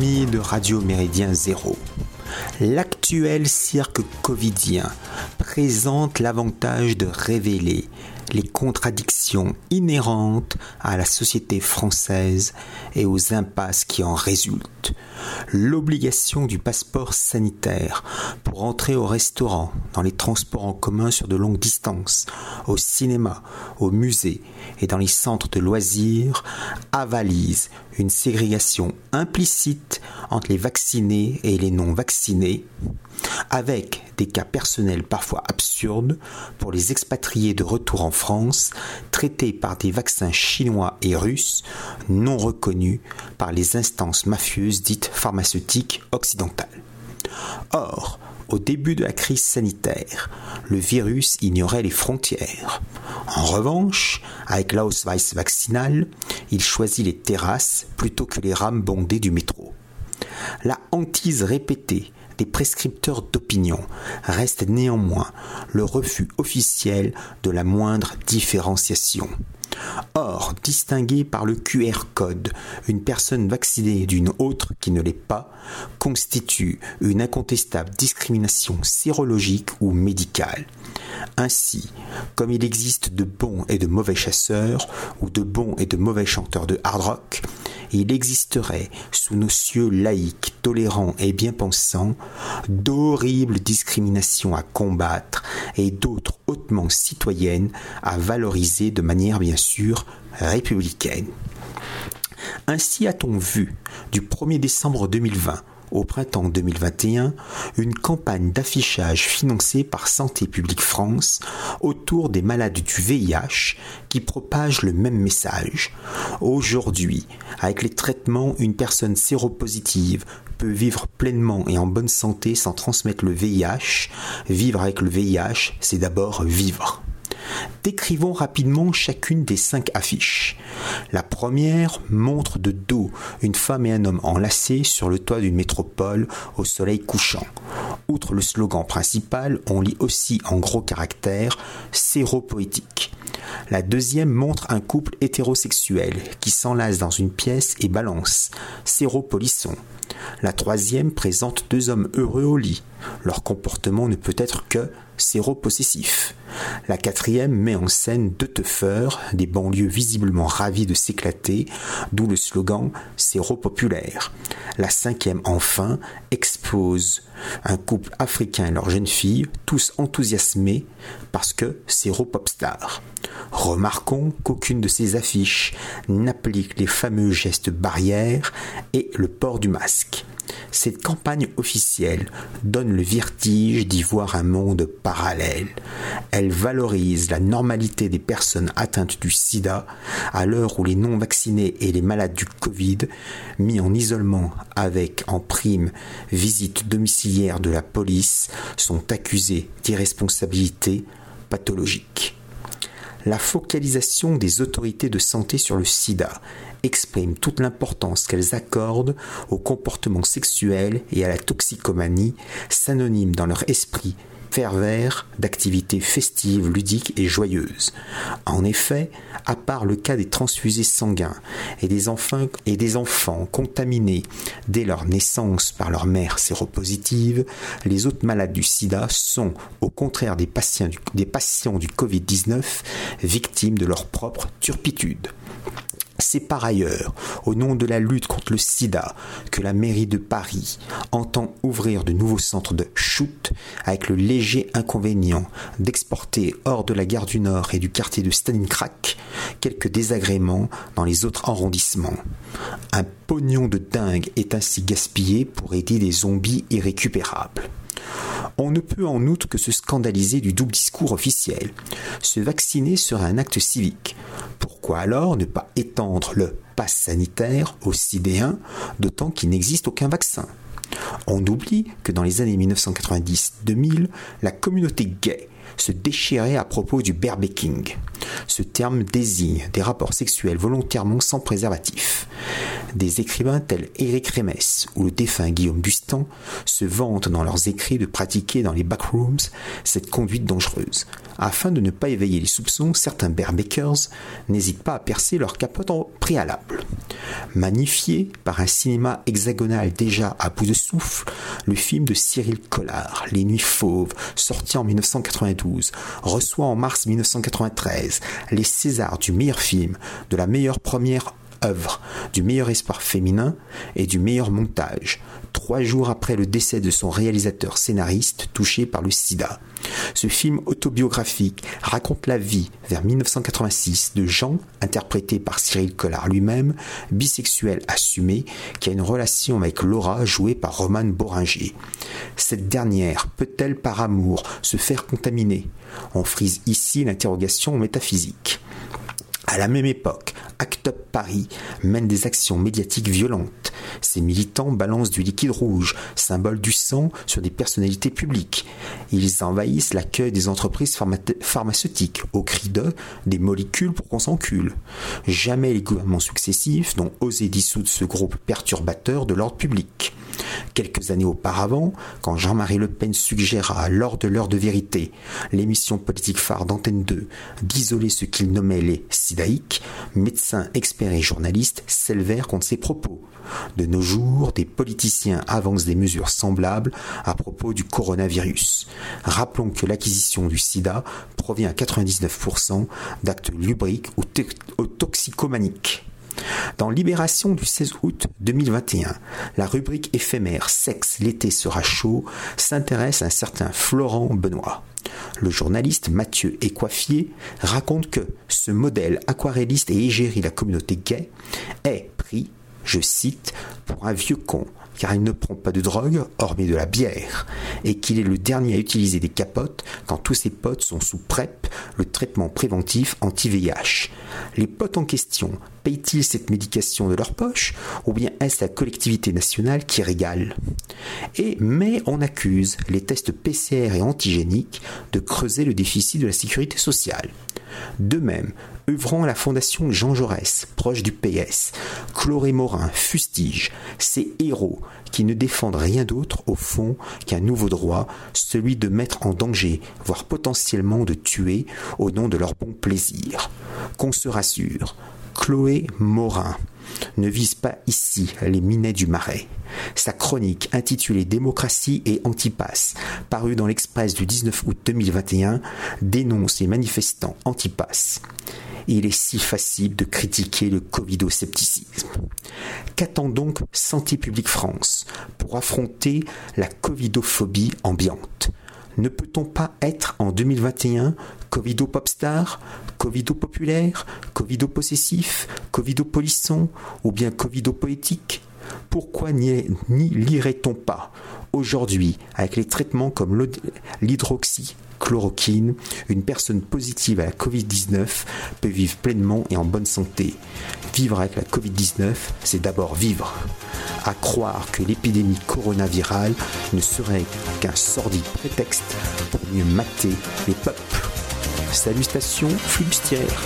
De Radio Méridien Zéro, l'actuel cirque covidien présente l'avantage de révéler les contradictions inhérentes à la société française et aux impasses qui en résultent. L'obligation du passeport sanitaire pour entrer au restaurant, dans les transports en commun sur de longues distances, au cinéma, au musée et dans les centres de loisirs avalise une ségrégation implicite entre les vaccinés et les non vaccinés, avec des cas personnels parfois absurdes pour les expatriés de retour en France traités par des vaccins chinois et russes non reconnus par les instances mafieuses dites pharmaceutiques occidentales. Or, au début de la crise sanitaire, le virus ignorait les frontières. En revanche, avec l'Ausweis vaccinal, il choisit les terrasses plutôt que les rames bondées du métro. La hantise répétée des prescripteurs d'opinion reste néanmoins le refus officiel de la moindre différenciation. Or, distinguer par le QR code une personne vaccinée d'une autre qui ne l'est pas constitue une incontestable discrimination sérologique ou médicale. Ainsi, comme il existe de bons et de mauvais chasseurs, ou de bons et de mauvais chanteurs de hard rock, il existerait, sous nos cieux laïcs, tolérants et bien-pensants, d'horribles discriminations à combattre et d'autres hautement citoyennes à valoriser de manière bien sûr républicaine. Ainsi a-t-on vu, du 1er décembre 2020 au printemps 2021 une campagne d'affichage financée par Santé publique France autour des malades du VIH qui propage le même message. Aujourd'hui, avec les traitements, une personne séropositive peut vivre pleinement et en bonne santé sans transmettre le VIH. Vivre avec le VIH, c'est d'abord vivre. Décrivons rapidement chacune des cinq affiches. La première montre de dos une femme et un homme enlacés sur le toit d'une métropole au soleil couchant. Outre le slogan principal, on lit aussi en gros caractères séropoétique. La deuxième montre un couple hétérosexuel qui s'enlace dans une pièce et balance séropolisson. La troisième présente deux hommes heureux au lit. Leur comportement ne peut être que séropossessif. La quatrième met en scène deux teufeurs, des banlieues visiblement ravis de s'éclater, d'où le slogan séropopulaire. La cinquième, enfin, expose un couple africain et leur jeune fille, tous enthousiasmés parce que séropopstar. Remarquons qu'aucune de ces affiches n'applique les fameux gestes barrières et le port du masque. Cette campagne officielle donne le vertige d'y voir un monde parallèle. Elle valorise la normalité des personnes atteintes du sida à l'heure où les non-vaccinés et les malades du Covid, mis en isolement avec en prime visite domiciliaire de la police, sont accusés d'irresponsabilité pathologique. La focalisation des autorités de santé sur le sida expriment toute l'importance qu'elles accordent au comportement sexuel et à la toxicomanie, synonymes dans leur esprit pervers d'activités festives, ludiques et joyeuses. En effet, à part le cas des transfusés sanguins et des enfants, et des enfants contaminés dès leur naissance par leur mère séropositive, les autres malades du sida sont, au contraire des patients des patients du Covid-19, victimes de leur propre turpitude. C'est par ailleurs, au nom de la lutte contre le sida, que la mairie de Paris entend ouvrir de nouveaux centres de shoot avec le léger inconvénient d'exporter hors de la gare du Nord et du quartier de Stalingrad quelques désagréments dans les autres arrondissements. Un pognon de dingue est ainsi gaspillé pour aider des zombies irrécupérables. On ne peut en outre que se scandaliser du double discours officiel. Se vacciner serait un acte civique. Alors ne pas étendre le pass sanitaire aux sidéens, d'autant qu'il n'existe aucun vaccin? On oublie que dans les années 1990-2000, la communauté gay se déchirait à propos du barebacking. Ce terme désigne des rapports sexuels volontairement sans préservatif. Des écrivains tels Éric Rémès ou le défunt Guillaume Bustan se vantent dans leurs écrits de pratiquer dans les backrooms cette conduite dangereuse. Afin de ne pas éveiller les soupçons, certains bearmakers n'hésitent pas à percer leur capote en préalable. Magnifié par un cinéma hexagonal déjà à bout de souffle, le film de Cyril Collard, Les Nuits Fauves, sorti en 1992, reçoit en mars 1993 les Césars du meilleur film, de la meilleure première œuvre, du meilleur espoir féminin et du meilleur montage, trois jours après le décès de son réalisateur scénariste touché par le sida. Ce film autobiographique raconte la vie vers 1986 de Jean, interprété par Cyril Collard lui-même, bisexuel assumé, qui a une relation avec Laura, jouée par Romane Boringer. Cette dernière peut-elle par amour se faire contaminer? On frise ici l'interrogation métaphysique. À la même époque, Act Up Paris mène des actions médiatiques violentes. Ses militants balancent du liquide rouge, symbole du sang, sur des personnalités publiques. Ils envahissent l'accueil des entreprises pharmaceutiques au cri de des molécules pour qu'on s'encule. Jamais les gouvernements successifs n'ont osé dissoudre ce groupe perturbateur de l'ordre public. Quelques années auparavant, quand Jean-Marie Le Pen suggéra, lors de l'heure de vérité, l'émission politique phare d'Antenne 2, d'isoler ce qu'il nommait les sidaïques, médecins, experts et journalistes s'élevèrent contre ses propos. De nos jours, des politiciens avancent des mesures semblables à propos du coronavirus. Rappelons que l'acquisition du sida provient à 99% d'actes lubriques ou, ou toxicomaniques. Dans Libération du 16 août 2021, la rubrique éphémère Sexe, l'été sera chaud s'intéresse à un certain Florent Benoît. Le journaliste Mathieu Écoiffier raconte que ce modèle aquarelliste et égérie la communauté gay est pris, je cite, pour un vieux con car il ne prend pas de drogue, hormis de la bière, et qu'il est le dernier à utiliser des capotes quand tous ses potes sont sous PrEP, le traitement préventif anti-VIH. Les potes en question payent-ils cette médication de leur poche, ou bien est-ce la collectivité nationale qui régale? Et mais on accuse les tests PCR et antigéniques de creuser le déficit de la sécurité sociale. De même, œuvrant à la fondation Jean Jaurès, proche du PS, Chloré Morin fustige ces héros qui ne défendent rien d'autre au fond qu'un nouveau droit, celui de mettre en danger, voire potentiellement de tuer, au nom de leur bon plaisir. Qu'on se rassure, Chloé Morin ne vise pas ici les minets du marais. Sa chronique intitulée Démocratie et Antipasse, parue dans l'Express du 19 août 2021, dénonce les manifestants antipasse. Il est si facile de critiquer le covidoscepticisme. Qu'attend donc Santé publique France pour affronter la covidophobie ambiante? Ne peut-on pas être en 2021 Covido popstar, Covido populaire, Covido possessif, Covido polisson ou bien Covido poétique? Pourquoi n'y lirait-on pas aujourd'hui avec les traitements comme l'hydroxychloroquine? Une personne positive à la Covid-19 peut vivre pleinement et en bonne santé. Vivre avec la Covid-19, c'est d'abord vivre à croire que l'épidémie coronavirale ne serait qu'un sordide prétexte pour mieux mater les peuples. Salutations flibustières